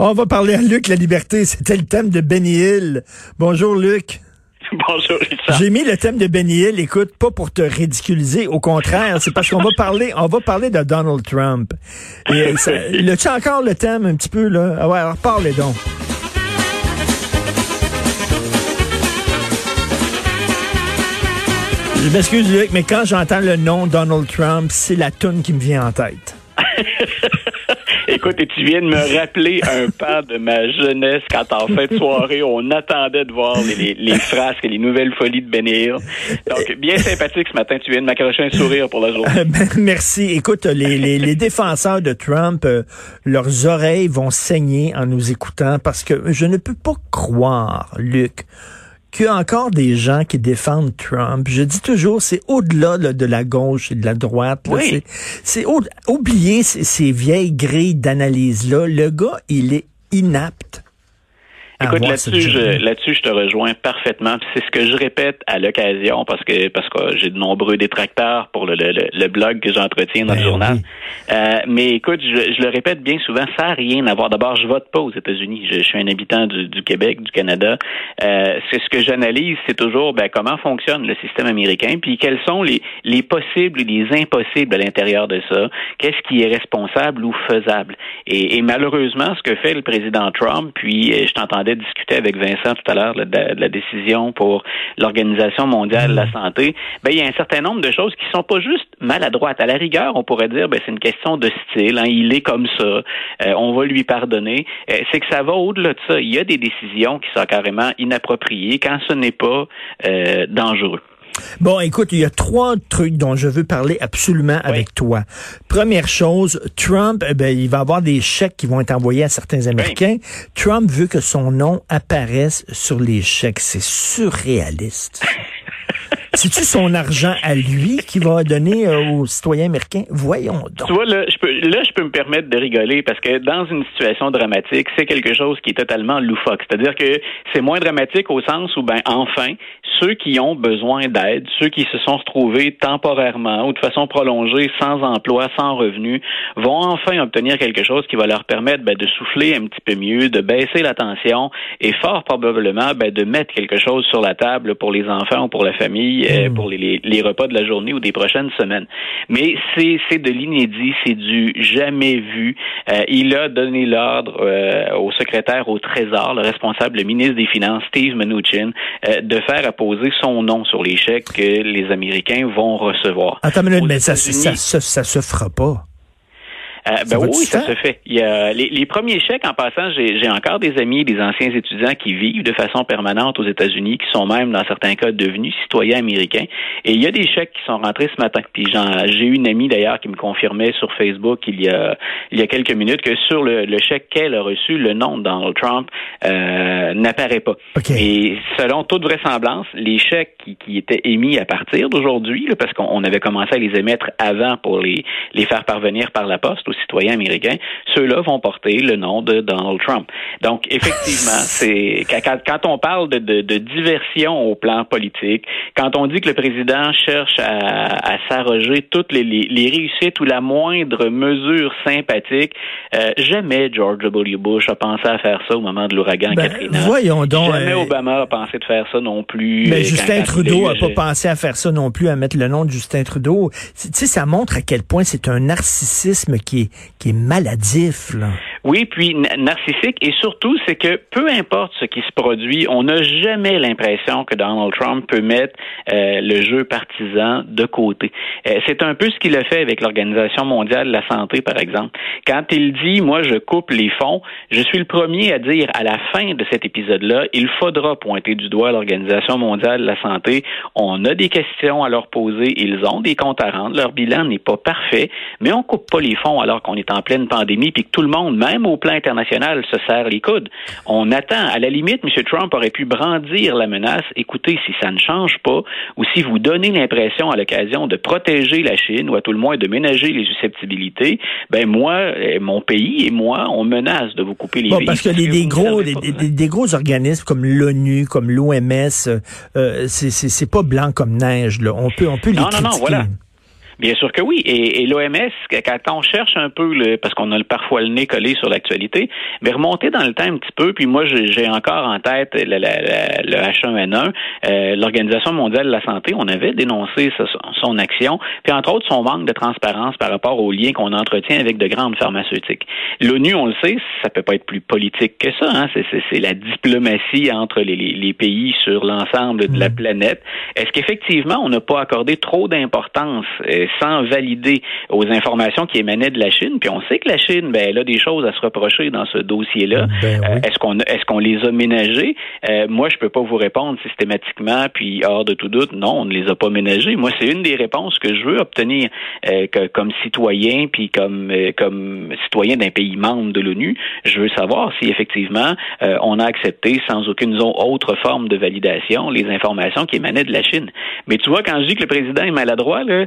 On va parler à Luc La Liberté. C'était le thème de Benny Hill. Bonjour, Luc. Bonjour, Richard. J'ai mis le thème de Benny Hill, écoute, pas pour te ridiculiser, au contraire, c'est parce qu'on va parler, on va parler de Donald Trump. Et ça, le tu encore le thème un petit peu, là? Ah ouais, alors parlez donc. Je m'excuse, Luc, mais quand j'entends le nom Donald Trump, c'est la toune qui me vient en tête. Écoute, et tu viens de me rappeler un pas de ma jeunesse quand en fin de soirée, on attendait de voir les, les, frasques et les nouvelles folies de Hill. Donc, bien sympathique ce matin. Tu viens de m'accrocher un sourire pour la journée. Ben, merci. Écoute, les, les, les défenseurs de Trump, euh, leurs oreilles vont saigner en nous écoutant parce que je ne peux pas croire, Luc, qu'il y a encore des gens qui défendent Trump. Je dis toujours, c'est au-delà de la gauche et de la droite. Oui. C'est oublier ces, ces vieilles grilles d'analyse-là. Le gars, il est inapte Écoute, là-dessus, je, là-dessus, je te rejoins parfaitement. C'est ce que je répète à l'occasion parce que parce que j'ai de nombreux détracteurs pour le, le, le blog que j'entretiens dans le ben journal. Euh, mais écoute, je, je, le répète bien souvent, ça n'a rien à voir. D'abord, je vote pas aux États-Unis. Je, suis un habitant du, du Québec, du Canada. Euh, c'est ce que j'analyse, c'est toujours ben, comment fonctionne le système américain, puis quels sont les, les possibles et les impossibles à l'intérieur de ça. Qu'est-ce qui est responsable ou faisable? Et, et malheureusement, ce que fait le président Trump, puis euh, je t'entendais discuter avec Vincent tout à l'heure de, la décision pour l'Organisation mondiale de la mm. santé, ben, il y a un certain nombre de choses qui sont pas juste maladroites. À la rigueur, on pourrait dire ben, c'est une question de style, hein, il est comme ça, euh, on va lui pardonner. Euh, c'est que ça va au-delà de ça. Il y a des décisions qui sont carrément inappropriées quand ce n'est pas euh, dangereux. Bon, écoute, il y a trois trucs dont je veux parler absolument avec toi. Première chose, Trump, eh ben, il va avoir des chèques qui vont être envoyés à certains Américains. Trump veut que son nom apparaisse sur les chèques. C'est surréaliste. C'est-tu son argent à lui qui va donner euh, aux citoyens américains? Voyons donc. Tu vois, là je, peux, là, je peux me permettre de rigoler parce que dans une situation dramatique, c'est quelque chose qui est totalement loufoque. C'est-à-dire que c'est moins dramatique au sens où, ben, enfin, ceux qui ont besoin d'aide, ceux qui se sont retrouvés temporairement ou de façon prolongée sans emploi, sans revenu, vont enfin obtenir quelque chose qui va leur permettre ben, de souffler un petit peu mieux, de baisser la tension et fort probablement ben, de mettre quelque chose sur la table pour les enfants ou pour la famille, euh, hmm. pour les, les, repas de la journée ou des prochaines semaines. Mais c'est de l'inédit, c'est du jamais vu. Euh, il a donné l'ordre euh, au secrétaire au Trésor, le responsable, le ministre des Finances, Steve Mnuchin, de faire poser son nom sur les chèques que les Américains vont recevoir. Attends une minute, mais ça, ça, ça, ça se fera pas. Euh, ben oui, ça se fait. Il y a les, les premiers chèques, en passant, j'ai encore des amis, des anciens étudiants qui vivent de façon permanente aux États-Unis, qui sont même, dans certains cas, devenus citoyens américains. Et il y a des chèques qui sont rentrés ce matin. Puis j'ai eu une amie, d'ailleurs, qui me confirmait sur Facebook il y a, il y a quelques minutes que sur le, le chèque qu'elle a reçu, le nom de Donald Trump euh, n'apparaît pas. Et selon toute vraisemblance, les chèques qui, qui étaient émis à partir d'aujourd'hui, parce qu'on avait commencé à les émettre avant pour les, les faire parvenir par la poste citoyens américains, ceux-là vont porter le nom de Donald Trump. Donc, effectivement, c'est quand, on parle de, de, diversion au plan politique, quand on dit que le président cherche à, à s'arroger toutes les, les, réussites ou la moindre mesure sympathique, euh, jamais George W. Bush a pensé à faire ça au moment de l'ouragan ben, Katrina. Voyons donc. Jamais euh, Obama a pensé de faire ça non plus. Mais Justin Trudeau a pas pensé à faire ça non plus, à mettre le nom de Justin Trudeau. Tu sais, ça montre à quel point c'est un narcissisme qui est qui est maladif. Là. Oui, puis narcissique et surtout, c'est que peu importe ce qui se produit, on n'a jamais l'impression que Donald Trump peut mettre euh, le jeu partisan de côté. Euh, c'est un peu ce qu'il a fait avec l'Organisation mondiale de la santé, par exemple. Quand il dit, moi, je coupe les fonds, je suis le premier à dire à la fin de cet épisode-là, il faudra pointer du doigt l'Organisation mondiale de la santé. On a des questions à leur poser, ils ont des comptes à rendre, leur bilan n'est pas parfait, mais on coupe pas les fonds alors qu'on est en pleine pandémie, puis que tout le monde, même au plan international, se serre les coudes. On attend. À la limite, M. Trump aurait pu brandir la menace. Écoutez, si ça ne change pas, ou si vous donnez l'impression à l'occasion de protéger la Chine, ou à tout le moins de ménager les susceptibilités, ben moi, euh, mon pays et moi, on menace de vous couper les bon, Parce que des, gros, des, gros organismes comme l'ONU, comme l'OMS, euh, c'est pas blanc comme neige. Là. On peut, on peut les non, critiquer. Non, non, voilà. Bien sûr que oui. Et, l'OMS, quand on cherche un peu, le, parce qu'on a parfois le nez collé sur l'actualité, mais remonter dans le temps un petit peu, puis moi j'ai encore en tête le, le H1N1, euh, l'Organisation mondiale de la santé, on avait dénoncé son action, puis entre autres son manque de transparence par rapport aux liens qu'on entretient avec de grandes pharmaceutiques. L'ONU, on le sait, ça peut pas être plus politique que ça. Hein? C'est la diplomatie entre les, les pays sur l'ensemble de la mm. planète. Est-ce qu'effectivement on n'a pas accordé trop d'importance euh, sans valider aux informations qui émanaient de la Chine? Puis on sait que la Chine, ben, elle a des choses à se reprocher dans ce dossier-là. Ben euh, est-ce qu'on est-ce qu'on les a ménagés? Euh, moi, je peux pas vous répondre systématiquement, puis hors de tout doute, non, on ne les a pas ménagés. Moi, c'est une des réponses que je veux obtenir comme citoyen, puis comme comme citoyen d'un pays membre de l'ONU. Je veux savoir si effectivement on a accepté sans aucune autre forme de validation les informations qui émanaient de la Chine. Mais tu vois, quand je dis que le président est maladroit, là,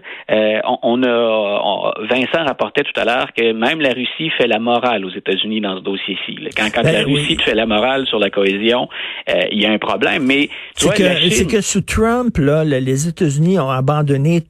euh, on, a Vincent rapportait tout à l'heure que même la Russie fait la morale aux États-Unis dans ce dossier-ci. Quand, quand ben la Russie fait la morale sur la cohésion, euh, il y a un problème. Mais c'est que, que sous Trump, là, les États-Unis ont abandonné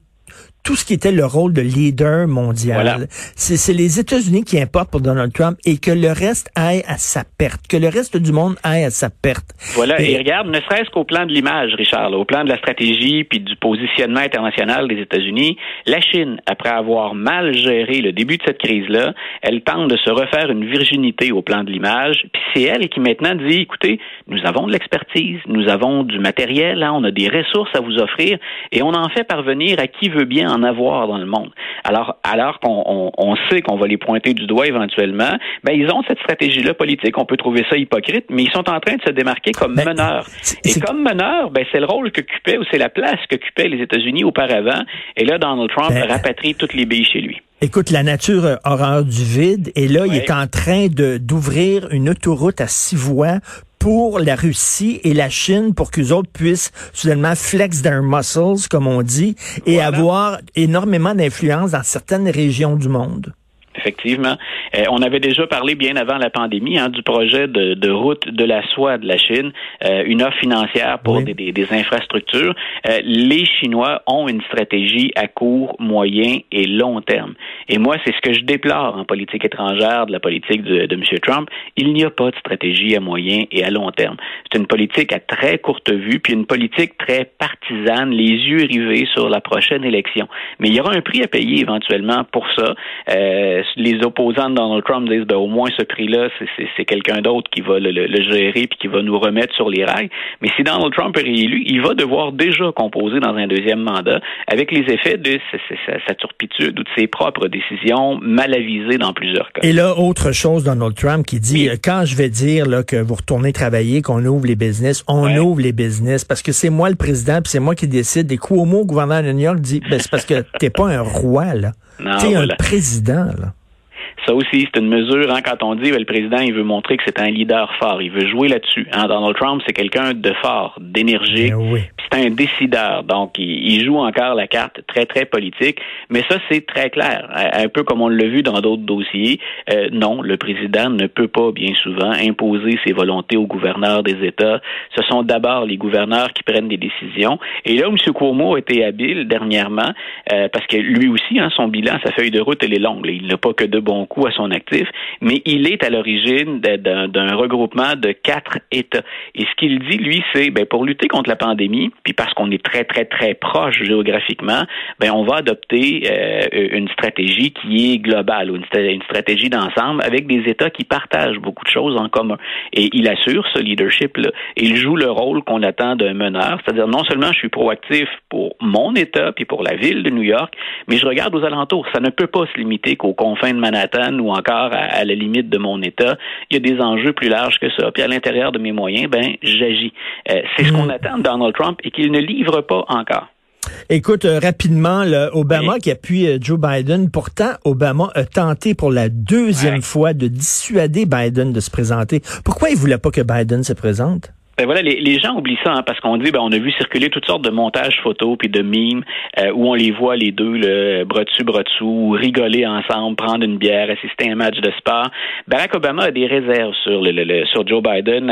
tout ce qui était le rôle de leader mondial. C'est les États-Unis qui importent pour Donald Trump et que le reste aille à sa perte, que le reste du monde aille à sa perte. Voilà, et, regarde, ne serait-ce qu'au plan de l'image, Richard, au plan de la stratégie puis du positionnement international des États-Unis, la Chine, après avoir mal géré le début de cette crise-là, elle tente de se refaire une virginité au plan de l'image, puis c'est elle qui maintenant dit, écoutez, nous avons de l'expertise, nous avons du matériel, hein, on a des ressources à vous offrir, et on en fait parvenir à qui veut bien en avoir dans le monde. Alors, alors qu'on sait qu'on va les pointer du doigt éventuellement, ben ils ont cette stratégie-là politique. On peut trouver ça hypocrite, mais ils sont en train de se démarquer comme ben, meneurs. Et comme meneurs, ben c'est le rôle qu'occupait ou c'est la place qu'occupaient les États-Unis auparavant. Et là, Donald Trump ben, rapatrie toutes les billes chez lui. Écoute, la nature horreur du vide, et là, il est en train de d'ouvrir une autoroute à six voies pour la Russie et la Chine pour qu'eux autres puissent soudainement flex their muscles, comme on dit, et avoir énormément d'influence dans certaines régions du monde. Effectivement. Euh, on avait déjà parlé bien avant la pandémie hein, du projet de, route de la soie de la Chine, euh, une offre financière pour des, des, infrastructures. Euh, les Chinois ont une stratégie à court, moyen et long terme. Et moi, c'est ce que je déplore en politique étrangère de la politique de, de M. Trump. Il n'y a pas de stratégie à moyen et à long terme. C'est une politique à très courte vue, puis une politique très partisane, les yeux rivés sur la prochaine élection. Mais il y aura un prix à payer éventuellement pour ça les opposants de Donald Trump disent ben, au moins ce prix-là, c'est quelqu'un d'autre qui va le, gérer puis qui va nous remettre sur les rails. Mais si Donald Trump est réélu, il va devoir déjà composer dans un deuxième mandat avec les effets de sa, turpitude ou de ses propres décisions mal avisées dans plusieurs cas. Et là, autre chose, Donald Trump qui dit quand je vais dire là, que vous retournez travailler, qu'on ouvre les business, on ouvre les business parce que c'est moi le président puis c'est moi qui décide. Et Cuomo, gouverneur de New York, dit ben, c'est parce que t'es pas un roi là. T'es un président là. Ça aussi, c'est une mesure, hein, quand on dit que ben, le président, il veut montrer que c'est un leader fort, il veut jouer là-dessus. Hein. Donald Trump, c'est quelqu'un de fort, d'énergique, ben c'est un décideur. Donc, il, joue encore la carte très, très politique. Mais ça, c'est très clair. Un peu comme on l'a vu dans d'autres dossiers. Euh, non, le président ne peut pas, bien souvent, imposer ses volontés aux gouverneurs des États. Ce sont d'abord les gouverneurs qui prennent des décisions. Et là, M. Cuomo a été habile dernièrement, euh, parce que lui aussi, hein, son bilan, sa feuille de route, elle est longue. Il n'a pas que de bons à son actif, mais il est à l'origine d'un regroupement de quatre États. Et ce qu'il dit, lui, c'est ben, pour lutter contre la pandémie, puis parce qu'on est très, très, très proche géographiquement, ben, on va adopter euh, une stratégie qui est globale, ou une, stratégie d'ensemble avec des États qui partagent beaucoup de choses en commun. Et il assure ce leadership-là. Il joue le rôle qu'on attend d'un meneur, c'est-à-dire non seulement je suis proactif pour mon État, puis pour la ville de New York, mais je regarde aux alentours. Ça ne peut pas se limiter qu'aux confins de Manhattan ou encore à, la limite de mon État. Il y a des enjeux plus larges que ça. Puis à l'intérieur de mes moyens, ben j'agis. Euh, c'est ce qu'on hmm. attend de Donald Trump et qu'il ne livre pas encore. Écoute, euh, rapidement, Obama qui appuie euh, Joe Biden, pourtant, Obama a tenté pour la deuxième fois de dissuader Biden de se présenter. Pourquoi il voulait pas que Biden se présente? Ben voilà, les, les, gens oublient ça hein, parce qu'on dit, ben on a vu circuler toutes sortes de montages photos puis de mimes euh, où on les voit les deux, le bras dessus, dessous, rigoler ensemble, prendre une bière, assister à un match de sport. Barack Obama a des réserves sur le, sur Joe Biden.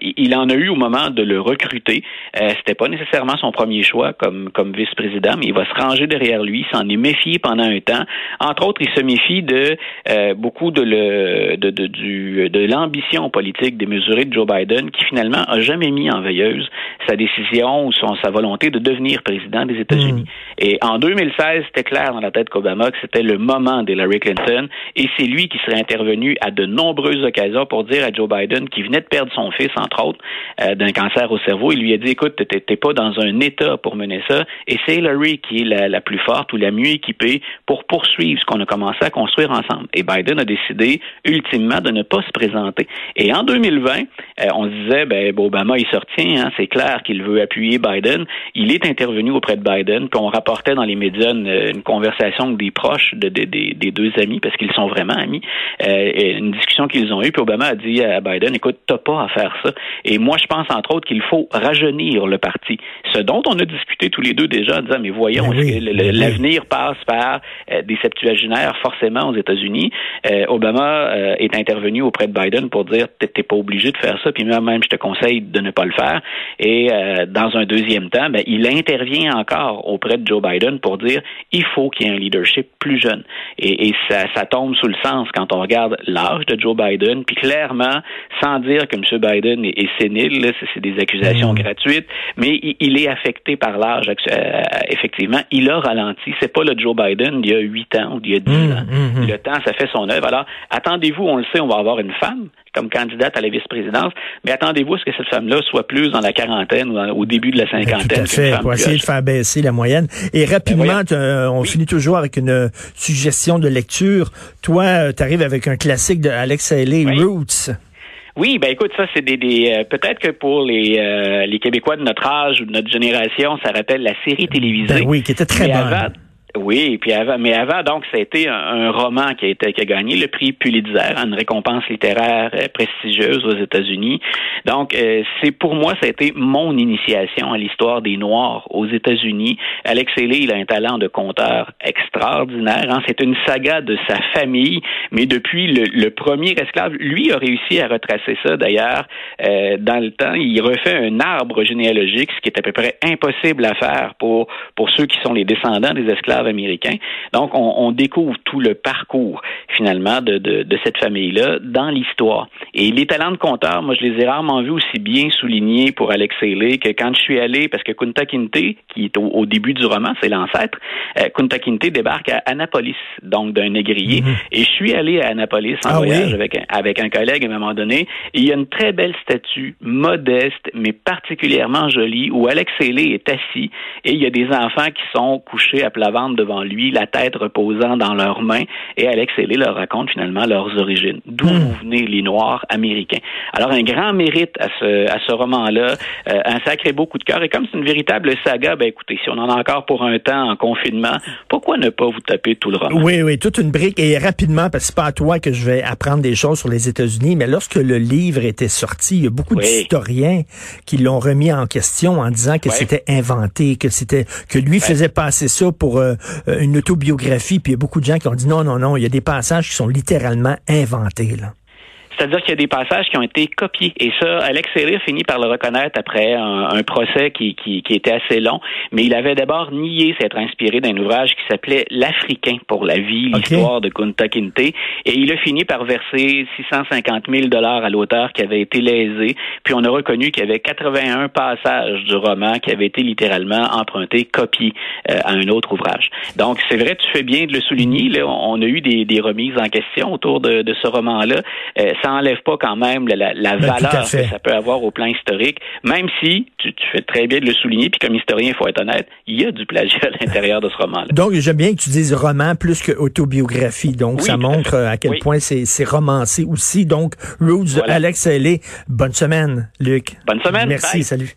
il en a eu au moment de le recruter. Euh, C'était pas nécessairement son premier choix comme comme vice-président, mais il va se ranger derrière lui. S'en est méfié pendant un temps. Entre autres, il se méfie de euh, beaucoup de le de, de, du de l'ambition politique démesurée de Joe Biden finalement a jamais mis en veilleuse sa décision ou son, sa volonté de devenir président des États-Unis. Hmm. Et en 2016, c'était clair dans la tête qu'Obama que c'était le moment d'Hillary Clinton et c'est lui qui serait intervenu à de nombreuses occasions pour dire à Joe Biden qui venait de perdre son fils, entre autres, euh, d'un cancer au cerveau. Il lui a dit, écoute, t'es pas dans un état pour mener ça et c'est Hillary qui est la, la plus forte ou la mieux équipée pour poursuivre ce qu'on a commencé à construire ensemble. Et Biden a décidé ultimement de ne pas se présenter. Et en 2020, euh, on se disait, ben, Obama, il sortit, hein, c'est clair qu'il veut appuyer Biden. Il est intervenu auprès de Biden, puis on rapportait dans les médias une, conversation des proches de, des deux amis, parce qu'ils sont vraiment amis, euh, une discussion qu'ils ont eue, puis Obama a dit à Biden, écoute, t'as pas à faire ça. Et moi, je pense, entre autres, qu'il faut rajeunir le parti. Ce dont on a discuté tous les deux déjà, en disant, mais voyons, ben l'avenir passe par euh, des septuagénaires, forcément, aux États-Unis? Obama est intervenu auprès de Biden pour dire, t'es pas obligé de faire ça, puis même, je te conseille de ne pas le faire. Et euh, dans un deuxième temps, ben, il intervient encore auprès de Joe Biden pour dire il faut qu'il y ait un leadership plus jeune. Et, et ça, ça, tombe sous le sens quand on regarde l'âge de Joe Biden, puis clairement, sans dire que M. Biden est, sénile, c'est des accusations mmh. gratuites, mais il, est affecté par l'âge. Euh, effectivement, il a ralenti. C'est pas le Joe Biden d'il y a huit ans ou d'il y a dix mmh, ans. Mmh, le temps, ça fait son œuvre. Alors, attendez-vous, on le sait, on va avoir une femme comme candidate à la vice-présidence, mais attendez-vous à ce que cette femme-là soit plus dans la quarantaine ou au début de la cinquantaine. Tout à fait, pour essayer de faire baisser la moyenne. Et rapidement, ben on finit toujours avec une suggestion de lecture. Toi, euh, tu arrives avec un classique de Alex Haley, Roots. Oui, ben écoute, ça c'est des, des euh, peut-être que pour les euh, les Québécois de notre âge ou de notre génération, ça rappelle la série télévisée. Ben oui, qui était très bonne. Oui, puis avant, mais avant, donc, a été un, roman qui a, été, qui a gagné le prix Pulitzer, une récompense littéraire euh, prestigieuse aux États-Unis. Donc, euh, c'est pour moi, ça a été mon initiation à l'histoire des Noirs aux États-Unis. Alex Haley, il a un talent de conteur extraordinaire. Hein. C'est une saga de sa famille, mais depuis le, premier esclave, lui a réussi à retracer ça. D'ailleurs, euh, dans le temps, il refait un arbre généalogique, ce qui est à peu près impossible à faire pour pour ceux qui sont les descendants des esclaves américain. Donc, on, découvre tout le parcours, finalement, de, de, cette famille-là dans l'histoire. Et les talents de compteur, moi, je les ai rarement vus aussi bien soulignés pour Alex Haley que quand je suis allé, parce que Kunta Kinte, qui est au, début du roman, c'est l'ancêtre, euh, Kunta Kinte débarque à Annapolis, donc d'un négrier. Mhm. Et je suis allé à Annapolis en ah voyage avec, un, avec un collègue à un moment donné. Et il y a une très belle statue, modeste, mais particulièrement jolie, où Alex Haley est assis et il y a des enfants qui sont couchés à plat devant lui, la tête reposant dans leurs mains, et Alex Haley leur raconte finalement leurs origines, d'où hmm. venaient les Noirs américains. Alors un grand mérite à ce, à ce roman-là, euh, un sacré beau coup de cœur, et comme c'est une véritable saga, ben écoutez, si on en a encore pour un temps en confinement, pourquoi ne pas vous taper tout le roman? Oui, oui, toute une brique, et rapidement, parce que c'est pas à toi que je vais apprendre des choses sur les États-Unis, mais lorsque le livre était sorti, il y a beaucoup d'historiens qui l'ont remis en question en disant que c'était inventé, que c'était que lui faisait passer ça pour euh, une autobiographie, puis il y a beaucoup de gens qui ont dit non, non, non, il y a des passages qui sont littéralement inventés. Là. C'est-à-dire qu'il y a des passages qui ont été copiés. Et ça, Alex Haley finit par le reconnaître après un, procès qui, qui, qui, était assez long. Mais il avait d'abord nié s'être inspiré d'un ouvrage qui s'appelait L'Africain pour la vie, l'histoire de Kunta Kinte. Et il a fini par verser 650 000 dollars à l'auteur qui avait été lésé. Puis on a reconnu qu'il y avait 81 passages du roman qui avaient été littéralement empruntés, copiés euh, à un autre ouvrage. Donc c'est vrai, tu fais bien de le souligner. Là, on a eu des, des remises en question autour de, de ce roman-là. Euh, n'enlève pas quand même la, ben, valeur que ça peut avoir au plan historique, même si, tu, fais très bien de le souligner, puis comme historien, il faut être honnête, il y a du plagiat à l'intérieur de ce roman-là. Donc, j'aime bien que tu dises roman plus que autobiographie. Donc, ça montre à, quel point c'est romancé aussi. Donc, Roots, Alex Haley, bonne semaine, Luc. Bonne semaine. Merci, salut.